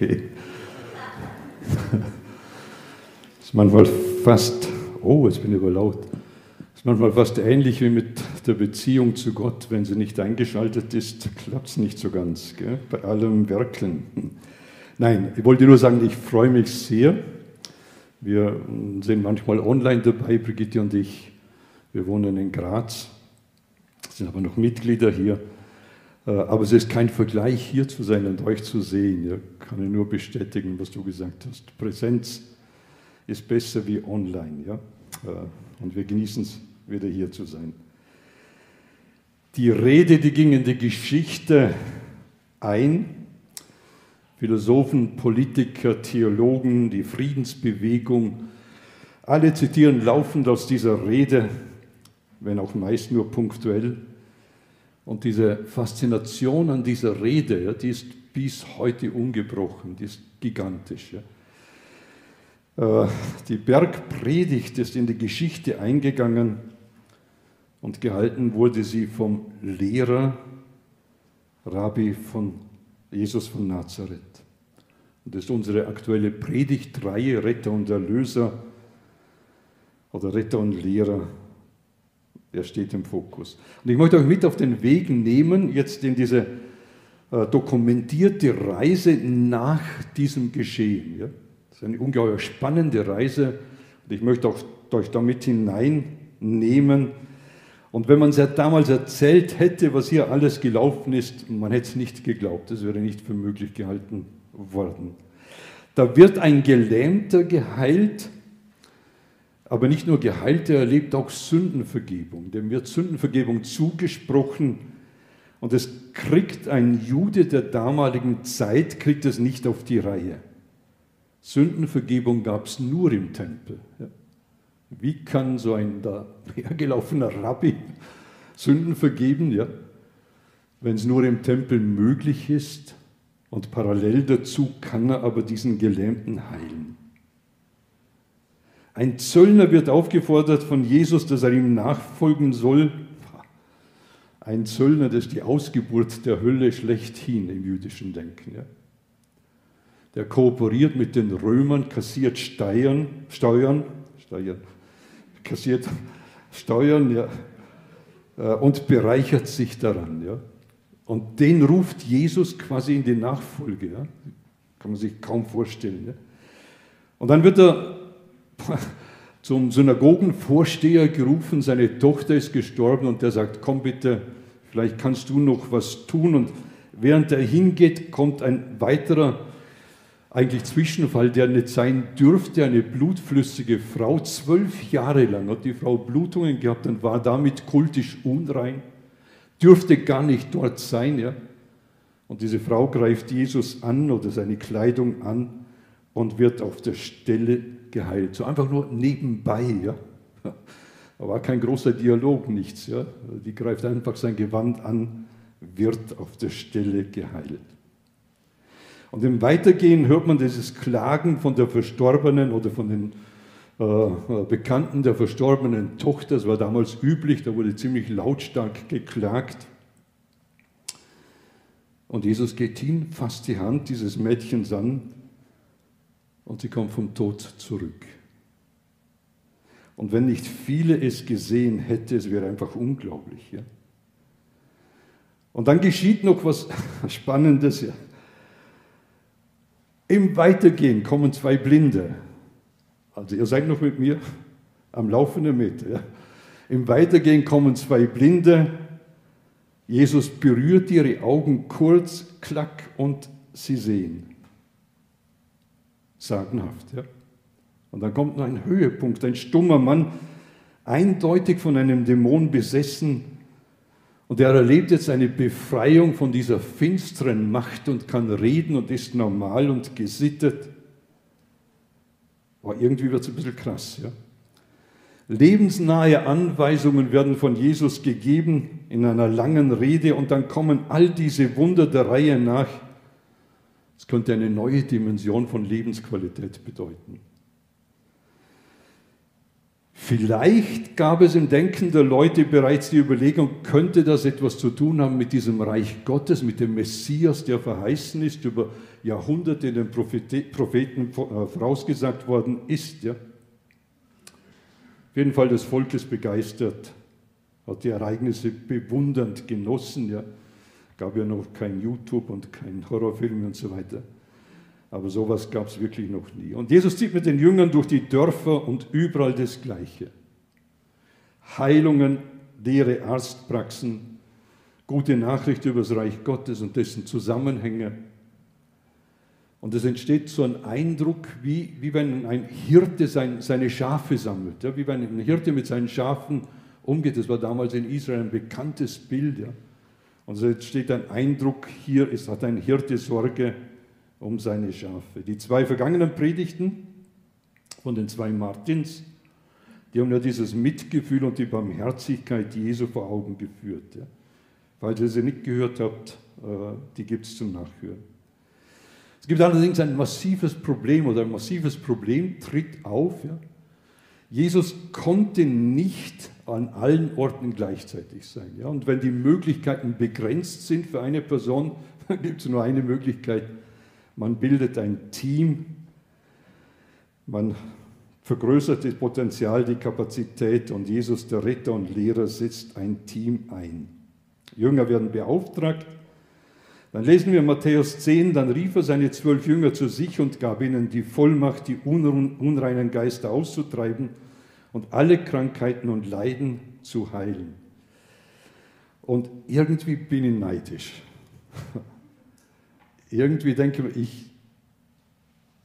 Okay. ist manchmal fast, oh, jetzt bin ich aber laut. Ist manchmal fast ähnlich wie mit der Beziehung zu Gott. Wenn sie nicht eingeschaltet ist, klappt es nicht so ganz, gell? bei allem Werkeln. Nein, ich wollte nur sagen, ich freue mich sehr. Wir sind manchmal online dabei, Brigitte und ich. Wir wohnen in Graz, sind aber noch Mitglieder hier. Äh, aber es ist kein Vergleich, hier zu sein und euch zu sehen. Kann ich nur bestätigen, was du gesagt hast. Präsenz ist besser wie online. Ja? Äh, und wir genießen es, wieder hier zu sein. Die Rede, die ging in die Geschichte ein. Philosophen, Politiker, Theologen, die Friedensbewegung, alle zitieren laufend aus dieser Rede, wenn auch meist nur punktuell. Und diese Faszination an dieser Rede, ja, die ist bis heute ungebrochen, die ist gigantisch. Ja. Äh, die Bergpredigt ist in die Geschichte eingegangen und gehalten wurde sie vom Lehrer, Rabbi von Jesus von Nazareth. Und das ist unsere aktuelle Predigtreihe Retter und Erlöser oder Retter und Lehrer. Er steht im Fokus. Und ich möchte euch mit auf den Weg nehmen, jetzt in diese äh, dokumentierte Reise nach diesem Geschehen. Ja? ist eine ungeheuer spannende Reise und ich möchte auch euch damit hineinnehmen. Und wenn man es ja damals erzählt hätte, was hier alles gelaufen ist, man hätte es nicht geglaubt, es wäre nicht für möglich gehalten worden. Da wird ein Gelähmter geheilt, aber nicht nur geheilt, er erlebt auch Sündenvergebung. Dem wird Sündenvergebung zugesprochen und es kriegt ein Jude der damaligen Zeit, kriegt es nicht auf die Reihe. Sündenvergebung gab es nur im Tempel. Wie kann so ein dahergelaufener Rabbi Sünden vergeben, ja? wenn es nur im Tempel möglich ist? Und parallel dazu kann er aber diesen Gelähmten heilen. Ein Zöllner wird aufgefordert von Jesus, dass er ihm nachfolgen soll. Ein Zöllner, das ist die Ausgeburt der Hölle schlechthin im jüdischen Denken. Ja? der kooperiert mit den Römern, kassiert Steuern, Steuern, Steuern kassiert Steuern ja, äh, und bereichert sich daran. Ja. Und den ruft Jesus quasi in die Nachfolge. Ja. Kann man sich kaum vorstellen. Ja. Und dann wird er zum Synagogenvorsteher gerufen, seine Tochter ist gestorben und der sagt, komm bitte, vielleicht kannst du noch was tun. Und während er hingeht, kommt ein weiterer eigentlich Zwischenfall, der nicht sein dürfte, eine blutflüssige Frau. Zwölf Jahre lang hat die Frau Blutungen gehabt und war damit kultisch unrein, dürfte gar nicht dort sein. Ja? Und diese Frau greift Jesus an oder seine Kleidung an und wird auf der Stelle geheilt. So einfach nur nebenbei. Ja? War kein großer Dialog, nichts. Ja? Die greift einfach sein Gewand an, wird auf der Stelle geheilt. Und im Weitergehen hört man dieses Klagen von der Verstorbenen oder von den äh, äh, Bekannten der verstorbenen Tochter. Das war damals üblich, da wurde ziemlich lautstark geklagt. Und Jesus geht hin, fasst die Hand dieses Mädchens an und sie kommt vom Tod zurück. Und wenn nicht viele es gesehen hätten, es wäre einfach unglaublich. Ja? Und dann geschieht noch was Spannendes. Ja? Im Weitergehen kommen zwei Blinde. Also ihr seid noch mit mir am Laufenden mit. Ja. Im Weitergehen kommen zwei Blinde. Jesus berührt ihre Augen kurz, klack und sie sehen. Sagenhaft. Ja. Und dann kommt noch ein Höhepunkt. Ein stummer Mann, eindeutig von einem Dämon besessen, und er erlebt jetzt eine Befreiung von dieser finsteren Macht und kann reden und ist normal und gesittet. Aber irgendwie wird es ein bisschen krass. Ja? Lebensnahe Anweisungen werden von Jesus gegeben in einer langen Rede und dann kommen all diese Wunder der Reihe nach. Es könnte eine neue Dimension von Lebensqualität bedeuten. Vielleicht gab es im Denken der Leute bereits die Überlegung, könnte das etwas zu tun haben mit diesem Reich Gottes, mit dem Messias, der verheißen ist, über Jahrhunderte den Propheten äh, vorausgesagt worden ist. Ja? Auf jeden Fall das Volk ist begeistert, hat die Ereignisse bewundernd genossen. Ja? Gab ja noch kein YouTube und kein Horrorfilm und so weiter. Aber sowas gab es wirklich noch nie. Und Jesus zieht mit den Jüngern durch die Dörfer und überall das Gleiche. Heilungen, leere Arztpraxen, gute Nachricht über das Reich Gottes und dessen Zusammenhänge. Und es entsteht so ein Eindruck, wie, wie wenn ein Hirte sein, seine Schafe sammelt, ja, wie wenn ein Hirte mit seinen Schafen umgeht. Das war damals in Israel ein bekanntes Bild. Ja. Und so entsteht ein Eindruck, hier ist, hat ein Hirte Sorge um seine Schafe. Die zwei vergangenen Predigten von den zwei Martins, die haben ja dieses Mitgefühl und die Barmherzigkeit Jesu vor Augen geführt. Ja. Falls ihr sie nicht gehört habt, äh, die gibt es zum Nachhören. Es gibt allerdings ein massives Problem oder ein massives Problem tritt auf. Ja. Jesus konnte nicht an allen Orten gleichzeitig sein. Ja? Und wenn die Möglichkeiten begrenzt sind für eine Person, dann gibt es nur eine Möglichkeit. Man bildet ein Team, man vergrößert das Potenzial, die Kapazität und Jesus, der Retter und Lehrer, setzt ein Team ein. Jünger werden beauftragt. Dann lesen wir Matthäus 10, dann rief er seine zwölf Jünger zu sich und gab ihnen die Vollmacht, die unreinen Geister auszutreiben und alle Krankheiten und Leiden zu heilen. Und irgendwie bin ich neidisch. irgendwie denke ich, ich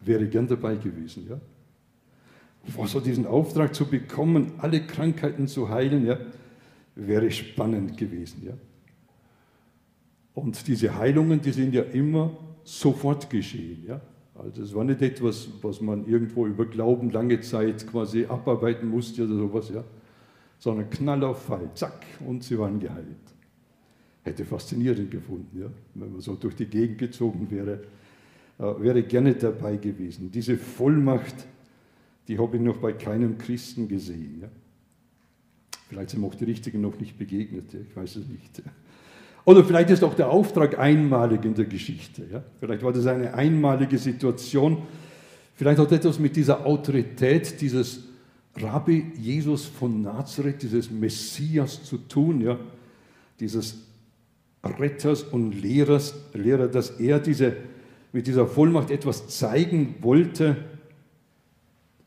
wäre gern dabei gewesen. Ja? So diesen Auftrag zu bekommen, alle Krankheiten zu heilen, ja, wäre spannend gewesen. Ja? Und diese Heilungen, die sind ja immer sofort geschehen. Ja? Also es war nicht etwas, was man irgendwo über Glauben lange Zeit quasi abarbeiten musste oder sowas, ja. Sondern Knall auf Fall, zack, und sie waren geheilt. Hätte faszinierend gefunden, ja, wenn man so durch die Gegend gezogen wäre. Äh, wäre gerne dabei gewesen. Diese Vollmacht, die habe ich noch bei keinem Christen gesehen. Ja. Vielleicht sind auch die Richtigen noch nicht begegnet, ich weiß es nicht. Oder vielleicht ist auch der Auftrag einmalig in der Geschichte. Ja? Vielleicht war das eine einmalige Situation. Vielleicht hat etwas mit dieser Autorität dieses Rabbi Jesus von Nazareth, dieses Messias zu tun, ja? dieses Retters und Lehrers, Lehrer, dass er diese, mit dieser Vollmacht etwas zeigen wollte,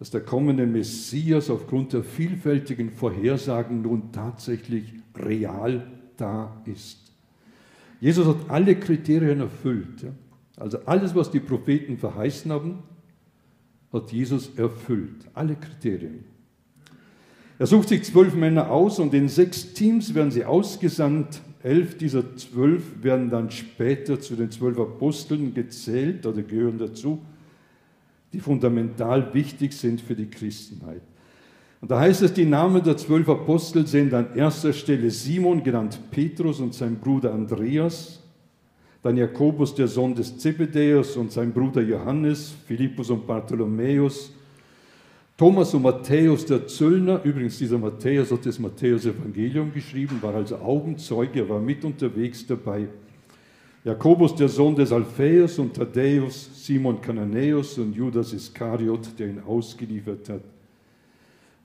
dass der kommende Messias aufgrund der vielfältigen Vorhersagen nun tatsächlich real da ist. Jesus hat alle Kriterien erfüllt. Ja? Also alles, was die Propheten verheißen haben, hat Jesus erfüllt. Alle Kriterien. Er sucht sich zwölf Männer aus und in sechs Teams werden sie ausgesandt. Elf dieser zwölf werden dann später zu den zwölf Aposteln gezählt oder gehören dazu, die fundamental wichtig sind für die Christenheit. Und da heißt es, die Namen der zwölf Apostel sind an erster Stelle Simon, genannt Petrus, und sein Bruder Andreas, dann Jakobus, der Sohn des Zebedäus, und sein Bruder Johannes, Philippus und Bartholomäus, Thomas und Matthäus, der Zöllner, übrigens dieser Matthäus hat das Matthäus-Evangelium geschrieben, war also Augenzeuge, er war mit unterwegs dabei. Jakobus, der Sohn des Alphaeus und Thaddäus, Simon Kananäus und Judas Iskariot, der ihn ausgeliefert hat.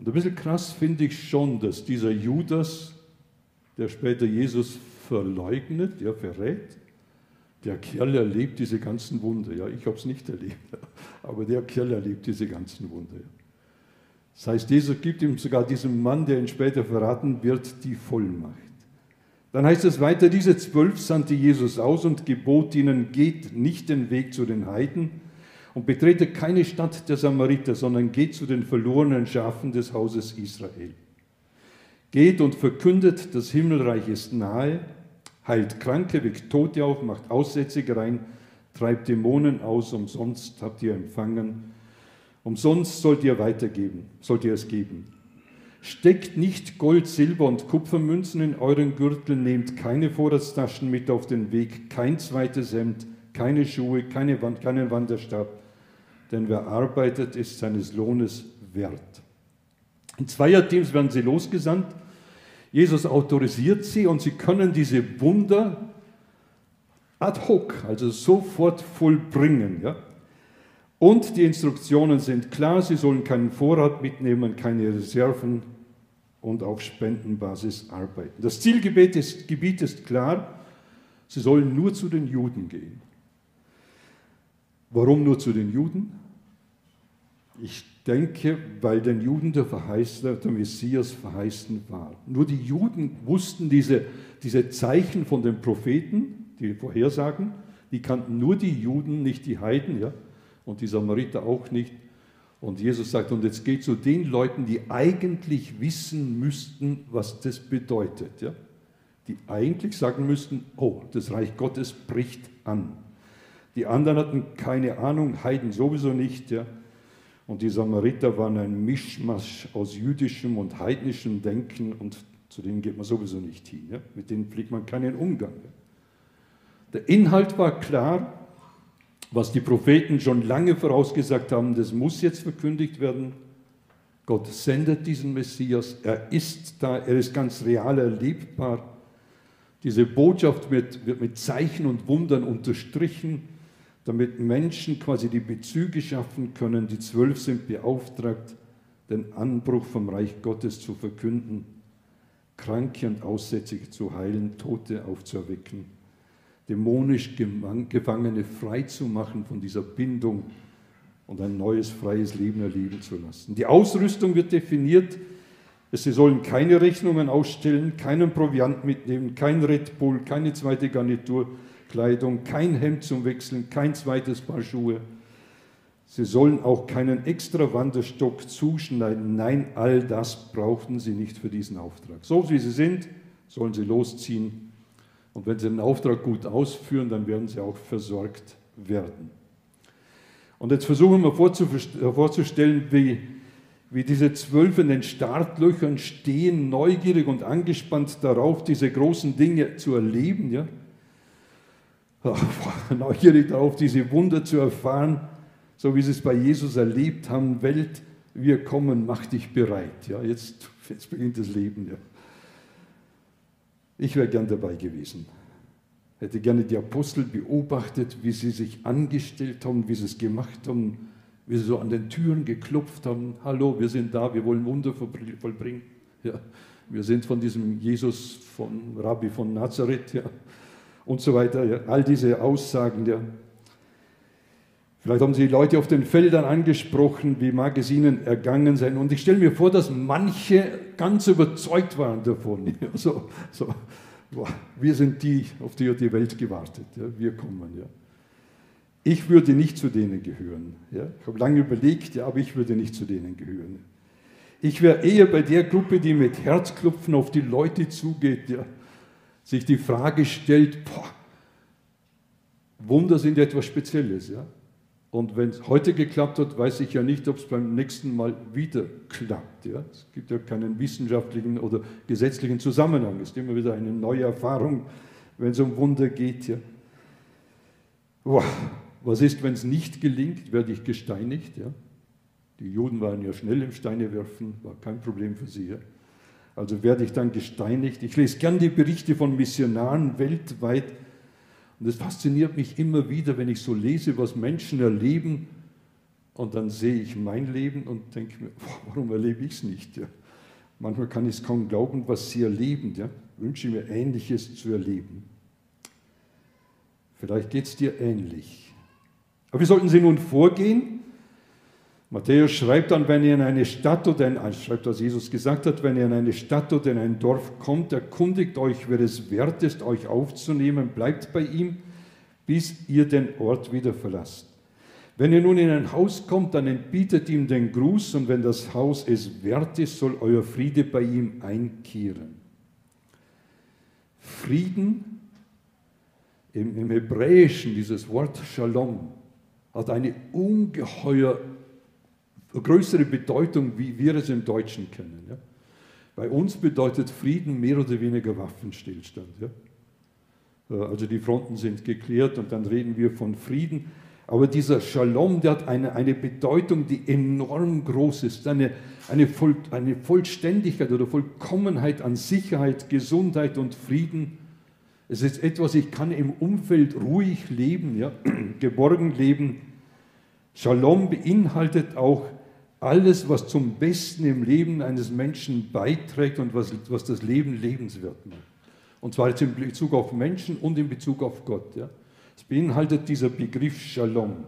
Und ein bisschen krass finde ich schon, dass dieser Judas, der später Jesus verleugnet, der verrät, der Kerl erlebt diese ganzen Wunder. Ja, ich habe es nicht erlebt, aber der Kerl erlebt diese ganzen Wunder. Das heißt, Jesus gibt ihm sogar diesem Mann, der ihn später verraten wird, die Vollmacht. Dann heißt es weiter, diese zwölf sandte Jesus aus und gebot ihnen, geht nicht den Weg zu den Heiden, und betretet keine Stadt der Samariter, sondern geht zu den verlorenen Schafen des Hauses Israel. Geht und verkündet, das Himmelreich ist nahe, heilt Kranke, weckt Tote auf, macht Aussätzige rein, treibt Dämonen aus, umsonst habt ihr empfangen, umsonst sollt ihr weitergeben, sollt ihr es geben. Steckt nicht Gold, Silber und Kupfermünzen in euren Gürtel, nehmt keine Vorratstaschen mit auf den Weg, kein zweites Hemd, keine Schuhe, keine, keinen Wanderstab, denn wer arbeitet, ist seines Lohnes wert. In Zweierteams werden sie losgesandt. Jesus autorisiert sie und sie können diese Wunder ad hoc, also sofort vollbringen. Ja? Und die Instruktionen sind klar, sie sollen keinen Vorrat mitnehmen, keine Reserven und auf Spendenbasis arbeiten. Das Zielgebiet ist, Gebiet ist klar, sie sollen nur zu den Juden gehen. Warum nur zu den Juden? Ich denke, weil den Juden der Verheißene, der Messias verheißen war. Nur die Juden wussten diese, diese Zeichen von den Propheten, die Vorhersagen, die kannten nur die Juden, nicht die Heiden, ja, und die Samariter auch nicht. Und Jesus sagt, und jetzt geht zu den Leuten, die eigentlich wissen müssten, was das bedeutet, ja, die eigentlich sagen müssten, oh, das Reich Gottes bricht an. Die anderen hatten keine Ahnung, Heiden sowieso nicht, ja. Und die Samariter waren ein Mischmasch aus jüdischem und heidnischem Denken und zu denen geht man sowieso nicht hin. Ja? Mit denen pflegt man keinen Umgang. Ja? Der Inhalt war klar, was die Propheten schon lange vorausgesagt haben, das muss jetzt verkündigt werden. Gott sendet diesen Messias, er ist da, er ist ganz real erlebbar. Diese Botschaft wird, wird mit Zeichen und Wundern unterstrichen damit Menschen quasi die Bezüge schaffen können. Die Zwölf sind beauftragt, den Anbruch vom Reich Gottes zu verkünden, Kranke und Aussätzige zu heilen, Tote aufzuerwecken, dämonisch Gefangene frei zu machen von dieser Bindung und ein neues freies Leben erleben zu lassen. Die Ausrüstung wird definiert. Sie sollen keine Rechnungen ausstellen, keinen Proviant mitnehmen, kein Red Bull, keine zweite Garnitur, Kleidung, kein Hemd zum Wechseln, kein zweites Paar Schuhe. Sie sollen auch keinen extra Wanderstock zuschneiden. Nein, all das brauchten sie nicht für diesen Auftrag. So wie sie sind, sollen sie losziehen. Und wenn sie den Auftrag gut ausführen, dann werden sie auch versorgt werden. Und jetzt versuchen wir vorzustellen, wie, wie diese Zwölf in den Startlöchern stehen, neugierig und angespannt darauf, diese großen Dinge zu erleben. Ja? neugierig darauf, diese Wunder zu erfahren, so wie sie es bei Jesus erlebt haben. Welt, wir kommen, mach dich bereit. Ja, jetzt, jetzt beginnt das Leben. Ja. Ich wäre gern dabei gewesen. Hätte gerne die Apostel beobachtet, wie sie sich angestellt haben, wie sie es gemacht haben, wie sie so an den Türen geklopft haben. Hallo, wir sind da, wir wollen Wunder vollbringen. Ja, wir sind von diesem Jesus, von Rabbi von Nazareth. Ja und so weiter. Ja, all diese Aussagen. Ja. Vielleicht haben Sie Leute auf den Feldern angesprochen, wie mag es ihnen ergangen sein. Und ich stelle mir vor, dass manche ganz überzeugt waren davon. Ja, so, so, wir sind die, auf die hat die Welt gewartet. Ja, wir kommen. Ja. Ich würde nicht zu denen gehören. Ja. Ich habe lange überlegt, ja, aber ich würde nicht zu denen gehören. Ich wäre eher bei der Gruppe, die mit Herzklopfen auf die Leute zugeht. Ja sich die Frage stellt, boah, Wunder sind etwas Spezielles. Ja? Und wenn es heute geklappt hat, weiß ich ja nicht, ob es beim nächsten Mal wieder klappt. Ja? Es gibt ja keinen wissenschaftlichen oder gesetzlichen Zusammenhang. Es ist immer wieder eine neue Erfahrung, wenn es um Wunder geht. Ja? Boah, was ist, wenn es nicht gelingt? Werde ich gesteinigt? Ja? Die Juden waren ja schnell im Steinewerfen, war kein Problem für sie. Ja? Also werde ich dann gesteinigt. Ich lese gern die Berichte von Missionaren weltweit. Und es fasziniert mich immer wieder, wenn ich so lese, was Menschen erleben. Und dann sehe ich mein Leben und denke mir, warum erlebe ich es nicht? Ja? Manchmal kann ich es kaum glauben, was sie erleben. Ja? Wünsche mir Ähnliches zu erleben. Vielleicht geht es dir ähnlich. Aber wie sollten sie nun vorgehen? Matthäus schreibt dann, wenn ihr in eine Stadt oder in, also schreibt, was Jesus gesagt hat, wenn ihr in eine Stadt oder in ein Dorf kommt, erkundigt euch, wer es wert ist, euch aufzunehmen, bleibt bei ihm, bis ihr den Ort wieder verlasst. Wenn ihr nun in ein Haus kommt, dann entbietet ihm den Gruß und wenn das Haus es wert ist, soll euer Friede bei ihm einkehren. Frieden im, im Hebräischen, dieses Wort Shalom, hat eine ungeheuer größere Bedeutung, wie wir es im Deutschen kennen. Ja? Bei uns bedeutet Frieden mehr oder weniger Waffenstillstand. Ja? Äh, also die Fronten sind geklärt und dann reden wir von Frieden. Aber dieser Shalom, der hat eine, eine Bedeutung, die enorm groß ist, eine, eine, Voll, eine Vollständigkeit oder Vollkommenheit an Sicherheit, Gesundheit und Frieden. Es ist etwas, ich kann im Umfeld ruhig leben, ja, geborgen leben. Shalom beinhaltet auch alles, was zum Besten im Leben eines Menschen beiträgt und was, was das Leben lebenswert macht. Und zwar jetzt in Bezug auf Menschen und in Bezug auf Gott. Ja. Es beinhaltet dieser Begriff Shalom.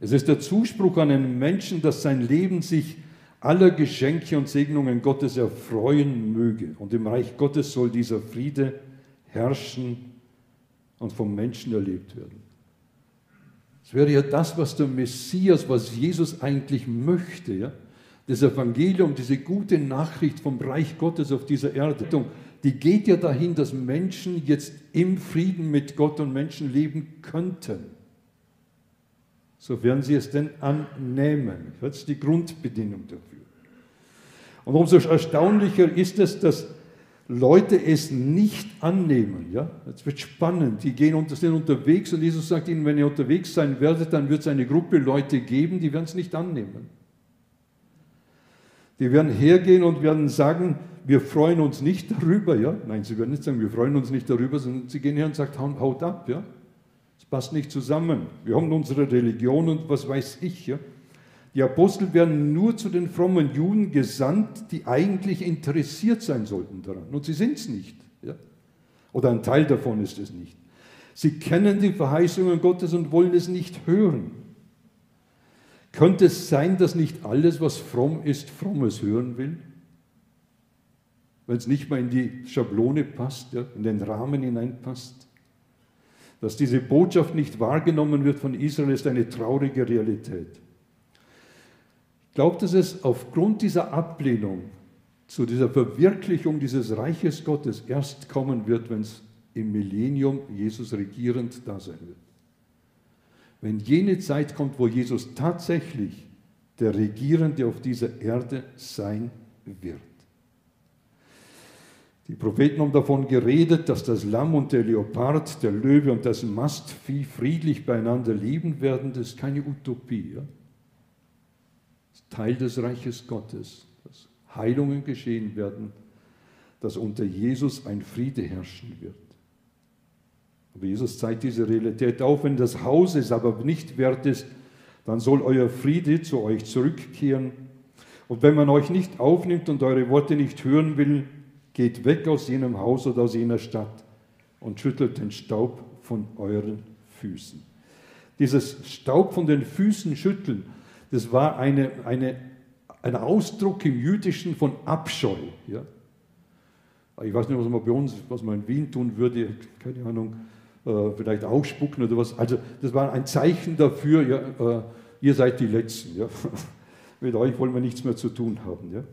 Es ist der Zuspruch an einen Menschen, dass sein Leben sich aller Geschenke und Segnungen Gottes erfreuen möge. Und im Reich Gottes soll dieser Friede herrschen und vom Menschen erlebt werden. Es wäre ja das, was der Messias, was Jesus eigentlich möchte. Ja? Das Evangelium, diese gute Nachricht vom Reich Gottes auf dieser Erde, die geht ja dahin, dass Menschen jetzt im Frieden mit Gott und Menschen leben könnten. Sofern sie es denn annehmen. Das ist die Grundbedingung dafür. Und umso erstaunlicher ist es, dass Leute es nicht annehmen. Ja? Jetzt wird spannend. Die gehen und sind unterwegs und Jesus sagt ihnen, wenn ihr unterwegs sein werdet, dann wird es eine Gruppe Leute geben, die werden es nicht annehmen. Die werden hergehen und werden sagen, wir freuen uns nicht darüber. Ja? Nein, sie werden nicht sagen, wir freuen uns nicht darüber, sondern sie gehen her und sagen, haut ab. Ja? Das passt nicht zusammen. Wir haben unsere Religion und was weiß ich. Ja? Die Apostel werden nur zu den frommen Juden gesandt, die eigentlich interessiert sein sollten daran. Und sie sind es nicht. Ja? Oder ein Teil davon ist es nicht. Sie kennen die Verheißungen Gottes und wollen es nicht hören. Könnte es sein, dass nicht alles, was fromm ist, frommes hören will? Wenn es nicht mal in die Schablone passt, ja, in den Rahmen hineinpasst? Dass diese Botschaft nicht wahrgenommen wird von Israel, ist eine traurige Realität glaube, dass es aufgrund dieser Ablehnung zu dieser Verwirklichung dieses Reiches Gottes erst kommen wird, wenn es im Millennium Jesus regierend da sein wird. Wenn jene Zeit kommt, wo Jesus tatsächlich der Regierende auf dieser Erde sein wird. Die Propheten haben davon geredet, dass das Lamm und der Leopard, der Löwe und das Mastvieh friedlich beieinander leben werden. Das ist keine Utopie. Ja? Teil des Reiches Gottes, dass Heilungen geschehen werden, dass unter Jesus ein Friede herrschen wird. Aber Jesus zeigt diese Realität auf, wenn das Haus es aber nicht wert ist, dann soll euer Friede zu euch zurückkehren. Und wenn man euch nicht aufnimmt und eure Worte nicht hören will, geht weg aus jenem Haus oder aus jener Stadt und schüttelt den Staub von euren Füßen. Dieses Staub von den Füßen schütteln das war eine, eine, ein Ausdruck im Jüdischen von Abscheu. Ja? Ich weiß nicht, was man bei uns, was man in Wien tun würde, keine Ahnung, äh, vielleicht ausspucken oder was. Also das war ein Zeichen dafür, ja, äh, ihr seid die Letzten. Ja? Mit euch wollen wir nichts mehr zu tun haben. Ja?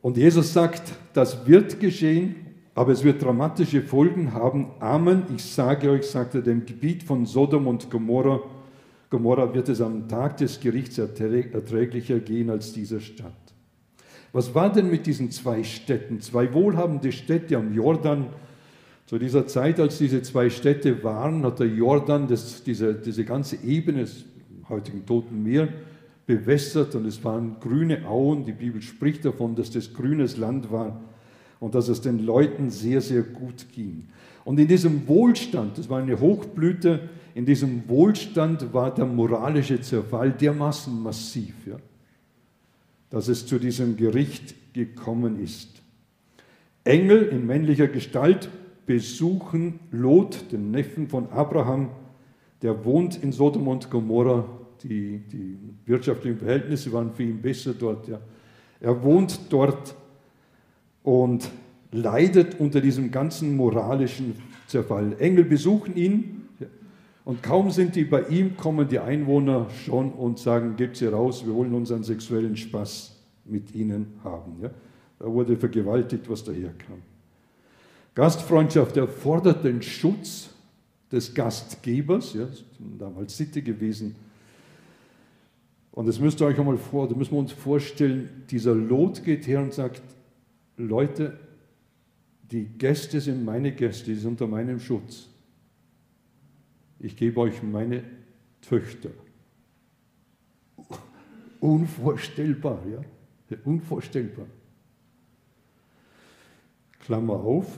Und Jesus sagt, das wird geschehen, aber es wird dramatische Folgen haben. Amen, ich sage euch, sagt er, dem Gebiet von Sodom und Gomorra Gomorra wird es am Tag des Gerichts erträglicher gehen als dieser Stadt. Was war denn mit diesen zwei Städten? Zwei wohlhabende Städte am Jordan. Zu dieser Zeit, als diese zwei Städte waren, hat der Jordan das, diese, diese ganze Ebene des heutigen Toten Meer bewässert und es waren grüne Auen. Die Bibel spricht davon, dass das grünes Land war und dass es den Leuten sehr, sehr gut ging. Und in diesem Wohlstand, das war eine Hochblüte, in diesem Wohlstand war der moralische Zerfall dermaßen massiv, ja, dass es zu diesem Gericht gekommen ist. Engel in männlicher Gestalt besuchen Lot, den Neffen von Abraham, der wohnt in Sodom und Gomorra. Die, die wirtschaftlichen Verhältnisse waren für ihn besser dort. Ja. Er wohnt dort und leidet unter diesem ganzen moralischen Zerfall. Engel besuchen ihn und kaum sind die bei ihm, kommen die Einwohner schon und sagen, gebt sie raus, wir wollen unseren sexuellen Spaß mit ihnen haben. Ja? Da wurde vergewaltigt, was daherkam. Gastfreundschaft erfordert den Schutz des Gastgebers, ja, damals Sitte gewesen. Und das müsst ihr euch einmal vor, da müssen wir uns vorstellen, dieser Lot geht her und sagt, Leute, die Gäste sind meine Gäste, die sind unter meinem Schutz. ich gebe euch meine Töchter. Unvorstellbar, ja? Unvorstellbar. Klammer auf,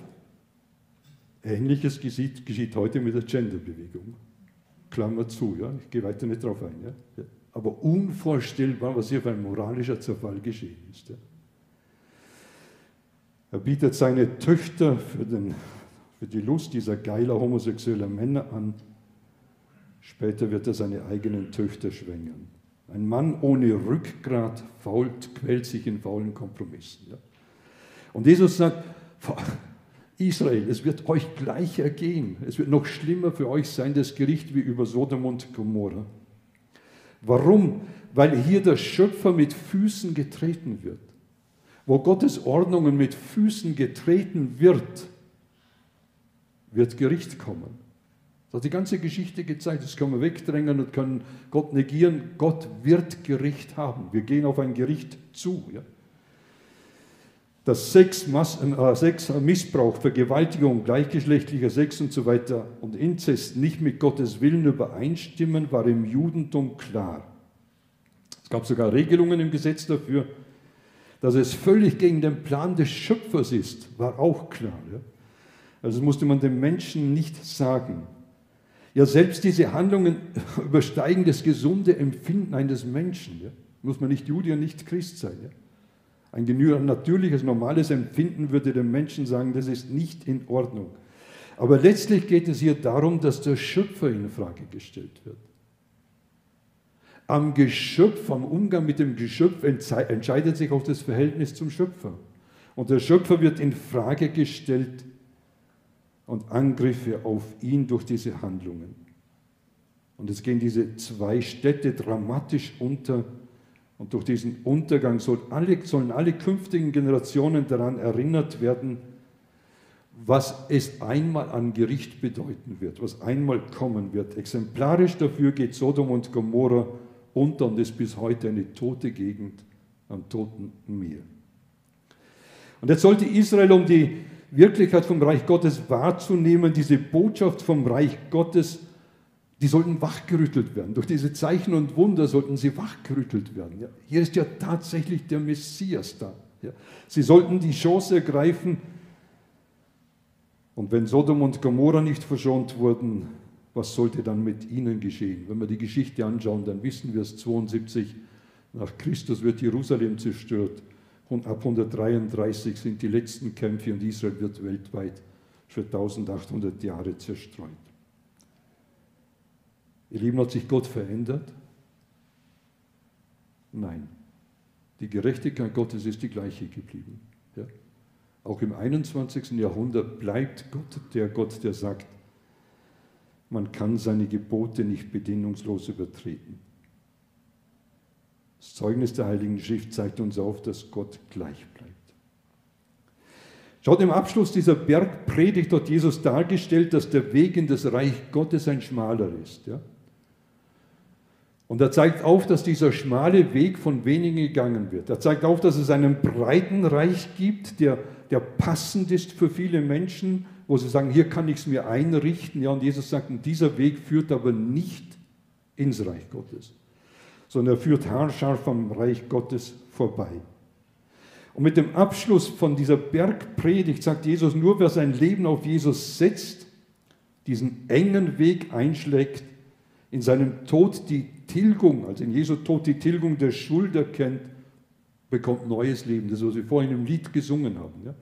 Ähnliches geschieht, geschieht heute mit der Genderbewegung. Klammer zu, ja? ich gehe weiter nicht drauf ein. Ja? Aber unvorstellbar, was hier für ein moralischer Zerfall geschehen ist. Ja? Er bietet seine Töchter für, den, für die Lust dieser geiler homosexueller Männer an. Später wird er seine eigenen Töchter schwängern. Ein Mann ohne Rückgrat fault, quält sich in faulen Kompromissen. Ja? Und Jesus sagt, Israel, es wird euch gleich ergehen. Es wird noch schlimmer für euch sein, das Gericht wie über Sodom und Gomorra. Warum? Weil hier der Schöpfer mit Füßen getreten wird. Wo Gottes Ordnungen mit Füßen getreten wird, wird Gericht kommen. Das hat die ganze Geschichte gezeigt. Das können wir wegdrängen und können Gott negieren. Gott wird Gericht haben. Wir gehen auf ein Gericht zu. Ja? dass Sex, äh, Sex, Missbrauch, Vergewaltigung, gleichgeschlechtlicher Sex und so weiter und Inzest nicht mit Gottes Willen übereinstimmen, war im Judentum klar. Es gab sogar Regelungen im Gesetz dafür, dass es völlig gegen den Plan des Schöpfers ist, war auch klar. Ja? Also musste man dem Menschen nicht sagen. Ja, selbst diese Handlungen übersteigen das gesunde Empfinden eines Menschen. Ja? Muss man nicht Jude und nicht Christ sein. Ja? Ein natürliches, normales Empfinden würde dem Menschen sagen, das ist nicht in Ordnung. Aber letztlich geht es hier darum, dass der Schöpfer in Frage gestellt wird. Am Geschöpf, am Umgang mit dem Geschöpf entscheidet sich auch das Verhältnis zum Schöpfer. Und der Schöpfer wird in Frage gestellt und Angriffe auf ihn durch diese Handlungen. Und es gehen diese zwei Städte dramatisch unter und durch diesen Untergang sollen alle, sollen alle künftigen Generationen daran erinnert werden, was es einmal an Gericht bedeuten wird, was einmal kommen wird. Exemplarisch dafür geht Sodom und Gomorra und ist bis heute eine tote Gegend am Toten Meer. Und jetzt sollte Israel, um die Wirklichkeit vom Reich Gottes wahrzunehmen, diese Botschaft vom Reich Gottes die sollten wachgerüttelt werden. Durch diese Zeichen und Wunder sollten sie wachgerüttelt werden. Ja, hier ist ja tatsächlich der Messias da. Ja, sie sollten die Chance ergreifen. Und wenn Sodom und Gomorra nicht verschont wurden, was sollte dann mit ihnen geschehen? Wenn wir die Geschichte anschauen, dann wissen wir es 72 nach Christus wird Jerusalem zerstört. Und ab 133 sind die letzten Kämpfe und Israel wird weltweit für 1800 Jahre zerstreut. Ihr Lieben, hat sich Gott verändert? Nein. Die Gerechtigkeit Gottes ist die gleiche geblieben. Ja? Auch im 21. Jahrhundert bleibt Gott der Gott, der sagt, man kann seine Gebote nicht bedingungslos übertreten. Das Zeugnis der Heiligen Schrift zeigt uns auf, dass Gott gleich bleibt. Schaut im Abschluss dieser Bergpredigt hat Jesus dargestellt, dass der Weg in das Reich Gottes ein schmaler ist. Ja? Und er zeigt auf, dass dieser schmale Weg von wenigen gegangen wird. Er zeigt auf, dass es einen breiten Reich gibt, der, der passend ist für viele Menschen, wo sie sagen, hier kann ich es mir einrichten. Ja, und Jesus sagt, dieser Weg führt aber nicht ins Reich Gottes, sondern er führt haarscharf am Reich Gottes vorbei. Und mit dem Abschluss von dieser Bergpredigt sagt Jesus, nur wer sein Leben auf Jesus setzt, diesen engen Weg einschlägt, in seinem Tod die Tilgung, also in Jesu Tod die Tilgung der Schuld erkennt, bekommt neues Leben. Das, was wir vorhin im Lied gesungen haben. Ja?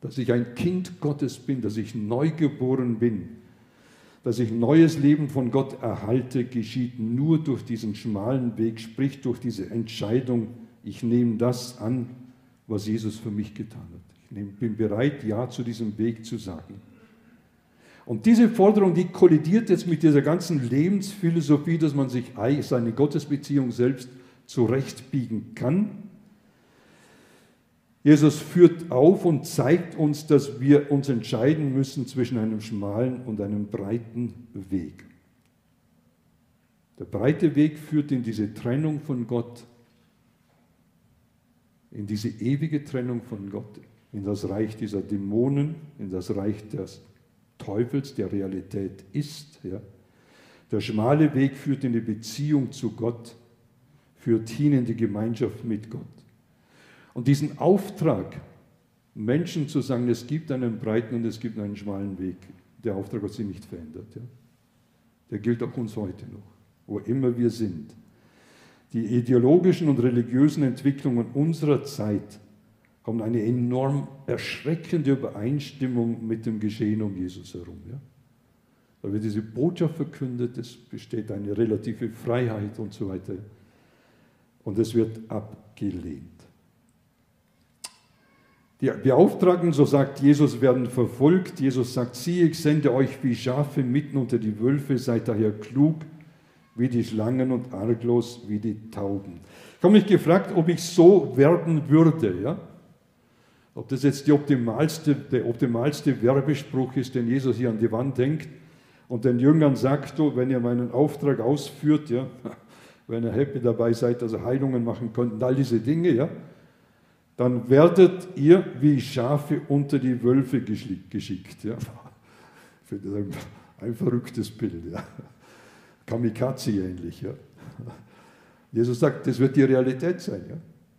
Dass ich ein Kind Gottes bin, dass ich neugeboren bin, dass ich neues Leben von Gott erhalte, geschieht nur durch diesen schmalen Weg, sprich durch diese Entscheidung, ich nehme das an, was Jesus für mich getan hat. Ich bin bereit, Ja zu diesem Weg zu sagen. Und diese Forderung, die kollidiert jetzt mit dieser ganzen Lebensphilosophie, dass man sich seine Gottesbeziehung selbst zurechtbiegen kann. Jesus führt auf und zeigt uns, dass wir uns entscheiden müssen zwischen einem schmalen und einem breiten Weg. Der breite Weg führt in diese Trennung von Gott, in diese ewige Trennung von Gott, in das Reich dieser Dämonen, in das Reich des Teufels, der Realität ist. Ja. Der schmale Weg führt in die Beziehung zu Gott, führt hin in die Gemeinschaft mit Gott. Und diesen Auftrag, Menschen zu sagen, es gibt einen breiten und es gibt einen schmalen Weg, der Auftrag hat sich nicht verändert. Ja. Der gilt auch uns heute noch, wo immer wir sind. Die ideologischen und religiösen Entwicklungen unserer Zeit haben eine enorm erschreckende Übereinstimmung mit dem Geschehen um Jesus herum. Ja? Da wird diese Botschaft verkündet, es besteht eine relative Freiheit und so weiter. Und es wird abgelehnt. Die Beauftragten, so sagt Jesus, werden verfolgt. Jesus sagt, siehe, ich sende euch wie Schafe mitten unter die Wölfe, seid daher klug wie die Schlangen und arglos wie die Tauben. Ich habe mich gefragt, ob ich so werden würde. Ja? Ob das jetzt optimalste, der optimalste Werbespruch ist, den Jesus hier an die Wand denkt und den Jüngern sagt, oh, wenn ihr meinen Auftrag ausführt, ja, wenn ihr happy dabei seid, dass ihr Heilungen machen könnt und all diese Dinge, ja, dann werdet ihr wie Schafe unter die Wölfe geschickt. Ja. Ein verrücktes Bild. Ja. Kamikaze ähnlich. Ja. Jesus sagt, das wird die Realität sein. Ja.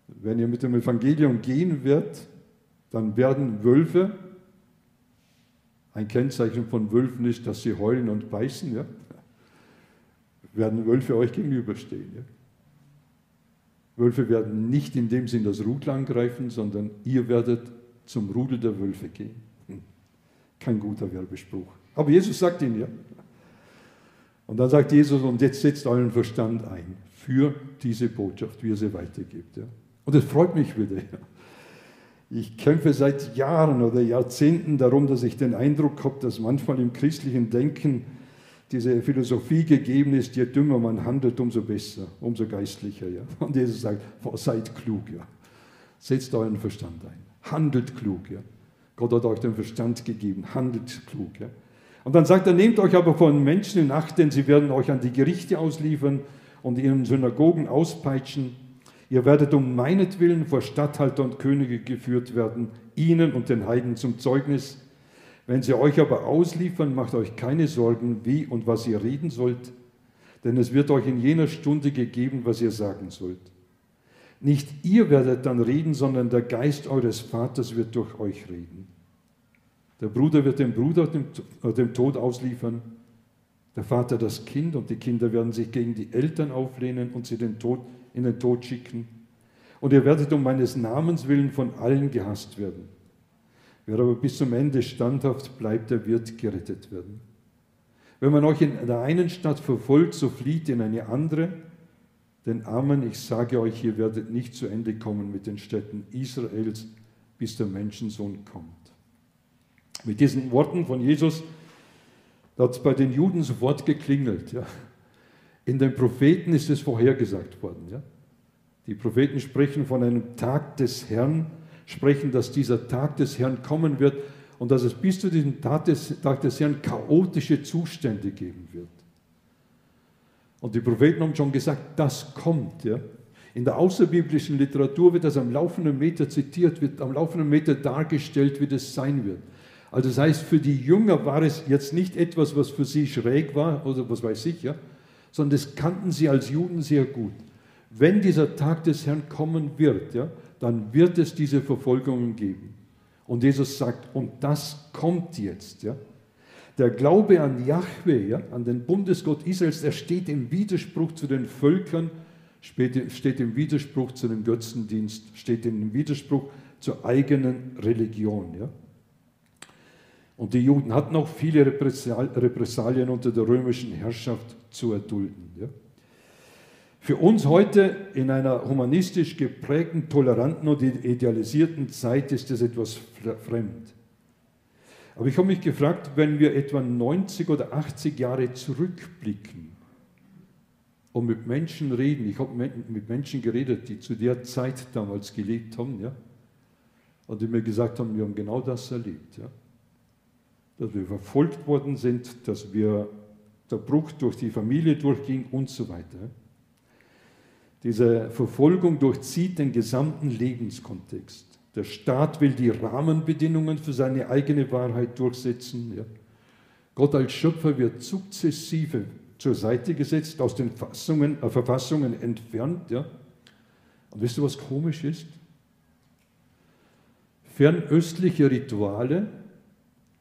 Wenn ihr mit dem Evangelium gehen werdet, dann werden Wölfe, ein Kennzeichen von Wölfen ist, dass sie heulen und beißen, ja, werden Wölfe euch gegenüberstehen. Ja. Wölfe werden nicht in dem Sinn das Rudel angreifen, sondern ihr werdet zum Rudel der Wölfe gehen. Hm. Kein guter Werbespruch. Aber Jesus sagt ihn ja. Und dann sagt Jesus, und jetzt setzt euren Verstand ein für diese Botschaft, wie er sie weitergibt. Ja. Und es freut mich wieder. Ja. Ich kämpfe seit Jahren oder Jahrzehnten darum, dass ich den Eindruck habe, dass manchmal im christlichen Denken diese Philosophie gegeben ist, je dümmer man handelt, umso besser, umso geistlicher. Ja. Und Jesus sagt, seid klug, ja. setzt euren Verstand ein, handelt klug. Ja. Gott hat euch den Verstand gegeben, handelt klug. Ja. Und dann sagt er, nehmt euch aber von Menschen in Acht, denn sie werden euch an die Gerichte ausliefern und ihren Synagogen auspeitschen Ihr werdet um meinetwillen vor Statthalter und Könige geführt werden, ihnen und den Heiden zum Zeugnis. Wenn sie euch aber ausliefern, macht euch keine Sorgen, wie und was ihr reden sollt, denn es wird euch in jener Stunde gegeben, was ihr sagen sollt. Nicht ihr werdet dann reden, sondern der Geist eures Vaters wird durch euch reden. Der Bruder wird den Bruder dem, äh, Tod ausliefern, der Vater das Kind und die Kinder werden sich gegen die Eltern auflehnen und sie den Tod in den Tod schicken. Und ihr werdet um meines Namens willen von allen gehasst werden. Wer aber bis zum Ende standhaft bleibt, der wird gerettet werden. Wenn man euch in der einen Stadt verfolgt, so flieht in eine andere. Denn Amen, ich sage euch, ihr werdet nicht zu Ende kommen mit den Städten Israels, bis der Menschensohn kommt. Mit diesen Worten von Jesus hat es bei den Juden sofort geklingelt. Ja. In den Propheten ist es vorhergesagt worden. Ja? Die Propheten sprechen von einem Tag des Herrn, sprechen, dass dieser Tag des Herrn kommen wird und dass es bis zu diesem Tag des, Tag des Herrn chaotische Zustände geben wird. Und die Propheten haben schon gesagt, das kommt. Ja? In der außerbiblischen Literatur wird das am laufenden Meter zitiert, wird am laufenden Meter dargestellt, wie das sein wird. Also das heißt, für die Jünger war es jetzt nicht etwas, was für sie schräg war oder was weiß ich, ja, sondern das kannten sie als Juden sehr gut. Wenn dieser Tag des Herrn kommen wird, ja, dann wird es diese Verfolgungen geben. Und Jesus sagt, und das kommt jetzt. Ja. Der Glaube an Yahweh, ja, an den Bundesgott Israels, der steht im Widerspruch zu den Völkern, steht im Widerspruch zu dem Götzendienst, steht im Widerspruch zur eigenen Religion. Ja. Und die Juden hatten auch viele Repressalien unter der römischen Herrschaft zu erdulden. Ja. Für uns heute in einer humanistisch geprägten, toleranten und idealisierten Zeit ist das etwas fremd. Aber ich habe mich gefragt, wenn wir etwa 90 oder 80 Jahre zurückblicken und mit Menschen reden, ich habe mit Menschen geredet, die zu der Zeit damals gelebt haben, ja, und die mir gesagt haben, wir haben genau das erlebt. Ja dass wir verfolgt worden sind, dass wir der Bruch durch die Familie durchging und so weiter. Diese Verfolgung durchzieht den gesamten Lebenskontext. Der Staat will die Rahmenbedingungen für seine eigene Wahrheit durchsetzen. Ja. Gott als Schöpfer wird sukzessive zur Seite gesetzt, aus den Fassungen, äh, Verfassungen entfernt. Ja? Und wisst ihr, was komisch ist? Fernöstliche Rituale,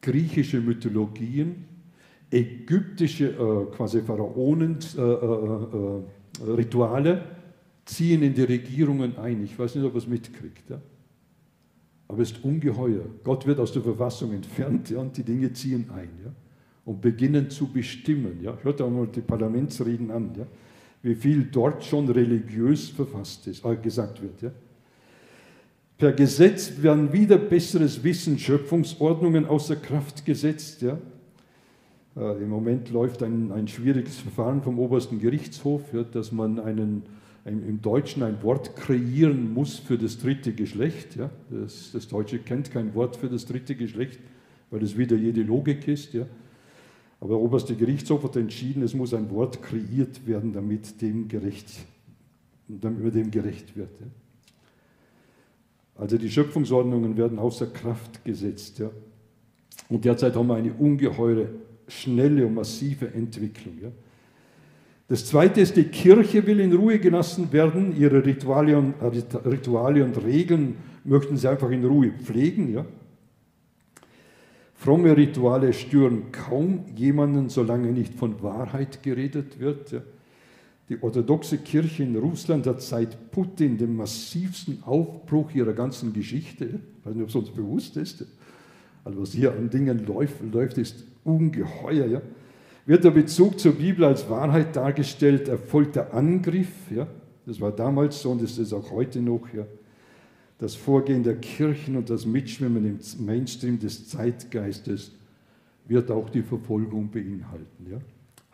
griechische Mythologien, ägyptische äh, quasi Pharaonen-Rituale äh, äh, äh ziehen in die Regierungen ein. Ich weiß nicht, ob er es mitkriegt. Ja? Aber es ist ungeheuer. Gott wird aus der Verfassung entfernt ja, und die Dinge ziehen ein ja, und beginnen zu bestimmen. Ja. Hört einmal die Parlamentsreden an, ja, wie viel dort schon religiös verfasst ist, äh, gesagt wird. Ja. Per Gesetz werden wieder besseres Wissen, Schöpfungsordnungen außer Kraft gesetzt. Ja. Äh, Im Moment läuft ein, ein schwieriges Verfahren vom obersten Gerichtshof, ja, dass man einen im Deutschen ein Wort kreieren muss für das dritte Geschlecht. Ja. Das, das, Deutsche kennt kein Wort für das dritte Geschlecht, weil das wieder jede Logik ist. Ja. Aber der oberste Gerichtshof hat entschieden, es muss ein Wort kreiert werden, damit dem gerecht, damit dem gerecht wird. Ja. Also die Schöpfungsordnungen werden außer Kraft gesetzt. Ja. Und derzeit haben wir eine ungeheure, schnelle und massive Entwicklung. Ja. Das zweite ist, die Kirche will in Ruhe gelassen werden. Ihre Rituale und, äh, Rituale und Regeln möchten sie einfach in Ruhe pflegen. Ja? Fromme Rituale stören kaum jemanden, solange nicht von Wahrheit geredet wird. Ja? Die orthodoxe Kirche in Russland hat seit Putin den massivsten Aufbruch ihrer ganzen Geschichte, ich weiß nicht, ob es uns bewusst ist, also was hier an Dingen läuft, läuft ist ungeheuer. Ja? Wird der Bezug zur Bibel als Wahrheit dargestellt, erfolgt der Angriff, ja, das war damals so und das ist auch heute noch, ja, das Vorgehen der Kirchen und das Mitschwimmen im Mainstream des Zeitgeistes wird auch die Verfolgung beinhalten. Ja.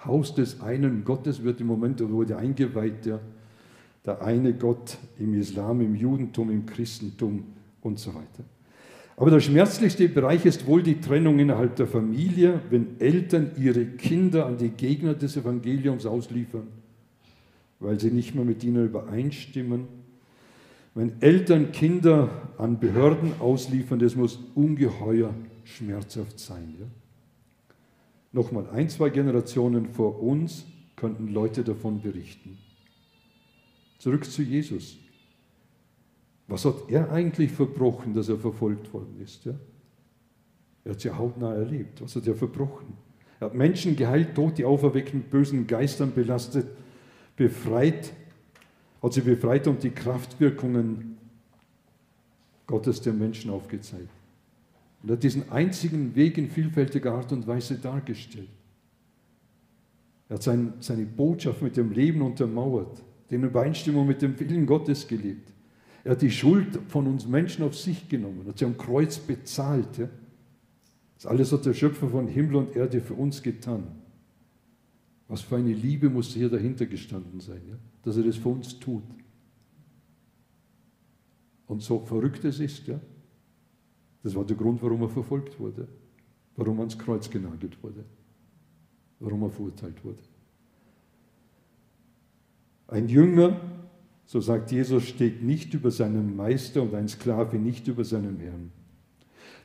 Haus des einen Gottes wird im Moment, wurde eingeweiht, ja, der eine Gott im Islam, im Judentum, im Christentum und so weiter. Aber der schmerzlichste Bereich ist wohl die Trennung innerhalb der Familie, wenn Eltern ihre Kinder an die Gegner des Evangeliums ausliefern, weil sie nicht mehr mit ihnen übereinstimmen. Wenn Eltern Kinder an Behörden ausliefern, das muss ungeheuer schmerzhaft sein. Ja? Nochmal, ein, zwei Generationen vor uns könnten Leute davon berichten. Zurück zu Jesus. Was hat er eigentlich verbrochen, dass er verfolgt worden ist? Ja? Er hat es ja hautnah erlebt. Was hat er verbrochen? Er hat Menschen geheilt, Tote auferweckt, mit bösen Geistern belastet, befreit, hat sie befreit und die Kraftwirkungen Gottes den Menschen aufgezeigt. Und er hat diesen einzigen Weg in vielfältiger Art und Weise dargestellt. Er hat sein, seine Botschaft mit dem Leben untermauert, den Übereinstimmung mit dem Willen Gottes gelebt. Er hat die Schuld von uns Menschen auf sich genommen, hat sie am Kreuz bezahlt. Ja? Das alles hat der Schöpfer von Himmel und Erde für uns getan. Was für eine Liebe muss hier dahinter gestanden sein, ja? dass er das für uns tut. Und so verrückt es ist, ja, das war der Grund, warum er verfolgt wurde, warum er ans Kreuz genagelt wurde, warum er verurteilt wurde. Ein Jünger so sagt Jesus, steht nicht über seinem Meister und ein Sklave nicht über seinem Herrn.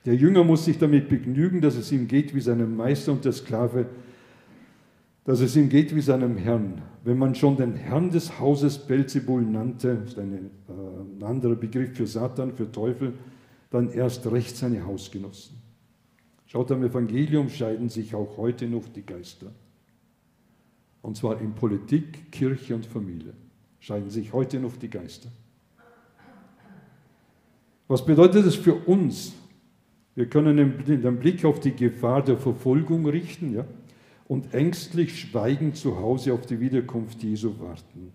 Der Jünger muss sich damit begnügen, dass es ihm geht wie seinem Meister und der Sklave, dass es ihm geht wie seinem Herrn. Wenn man schon den Herrn des Hauses Belzebul nannte, ist eine, äh, ein anderer Begriff für Satan, für Teufel, dann erst recht seine Hausgenossen. Schaut am Evangelium scheiden sich auch heute noch die Geister. Und zwar in Politik, Kirche und Familie scheiden sich heute noch die Geister. Was bedeutet es für uns? Wir können den Blick auf die Gefahr der Verfolgung richten ja, und ängstlich schweigend zu Hause auf die Wiederkunft Jesu warten.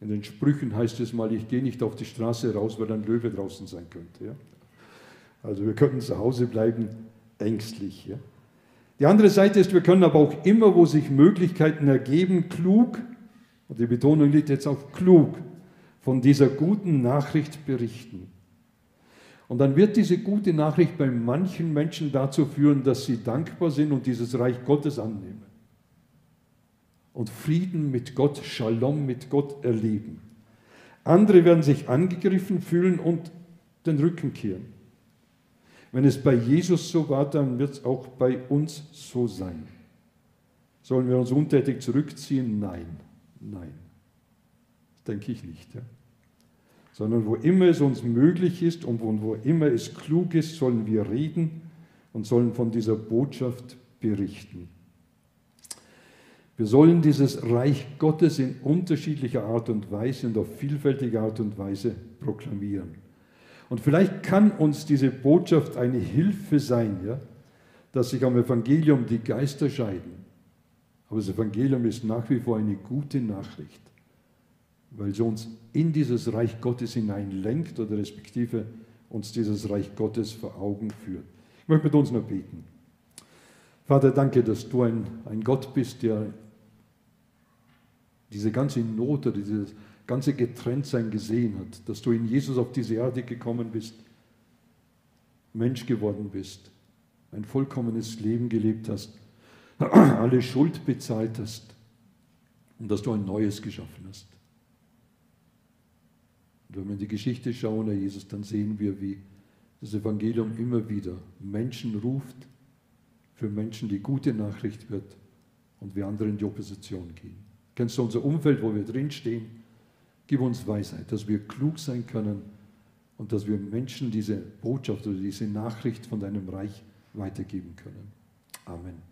In den Sprüchen heißt es mal, ich gehe nicht auf die Straße raus, weil ein Löwe draußen sein könnte. Ja. Also wir können zu Hause bleiben, ängstlich. Ja. Die andere Seite ist, wir können aber auch immer, wo sich Möglichkeiten ergeben, klug und die Betonung liegt jetzt auf klug, von dieser guten Nachricht berichten. Und dann wird diese gute Nachricht bei manchen Menschen dazu führen, dass sie dankbar sind und dieses Reich Gottes annehmen. Und Frieden mit Gott, Shalom mit Gott erleben. Andere werden sich angegriffen fühlen und den Rücken kehren. Wenn es bei Jesus so war, dann wird es auch bei uns so sein. Sollen wir uns untätig zurückziehen? Nein, nein. Das denke ich nicht. Ja? Sondern wo immer es uns möglich ist und wo immer es klug ist, sollen wir reden und sollen von dieser Botschaft berichten. Wir sollen dieses Reich Gottes in unterschiedlicher Art und Weise und auf vielfältige Art und Weise proklamieren. Und vielleicht kann uns diese Botschaft eine Hilfe sein, ja, dass sich am Evangelium die Geister scheiden. Aber das Evangelium ist nach wie vor eine gute Nachricht, weil sie uns in dieses Reich Gottes hineinlenkt oder respektive uns dieses Reich Gottes vor Augen führt. Ich möchte mit uns noch beten. Vater, danke, dass du ein, ein Gott bist, der diese ganze Not oder dieses ganze Getrenntsein gesehen hat, dass du in Jesus auf diese Erde gekommen bist, Mensch geworden bist, ein vollkommenes Leben gelebt hast, alle Schuld bezahlt hast und dass du ein neues geschaffen hast. Und wenn wir in die Geschichte schauen, Herr Jesus, dann sehen wir, wie das Evangelium immer wieder Menschen ruft, für Menschen die gute Nachricht wird und wir andere in die Opposition gehen. Kennst du unser Umfeld, wo wir drinstehen? Gib uns Weisheit, dass wir klug sein können und dass wir Menschen diese Botschaft oder diese Nachricht von deinem Reich weitergeben können. Amen.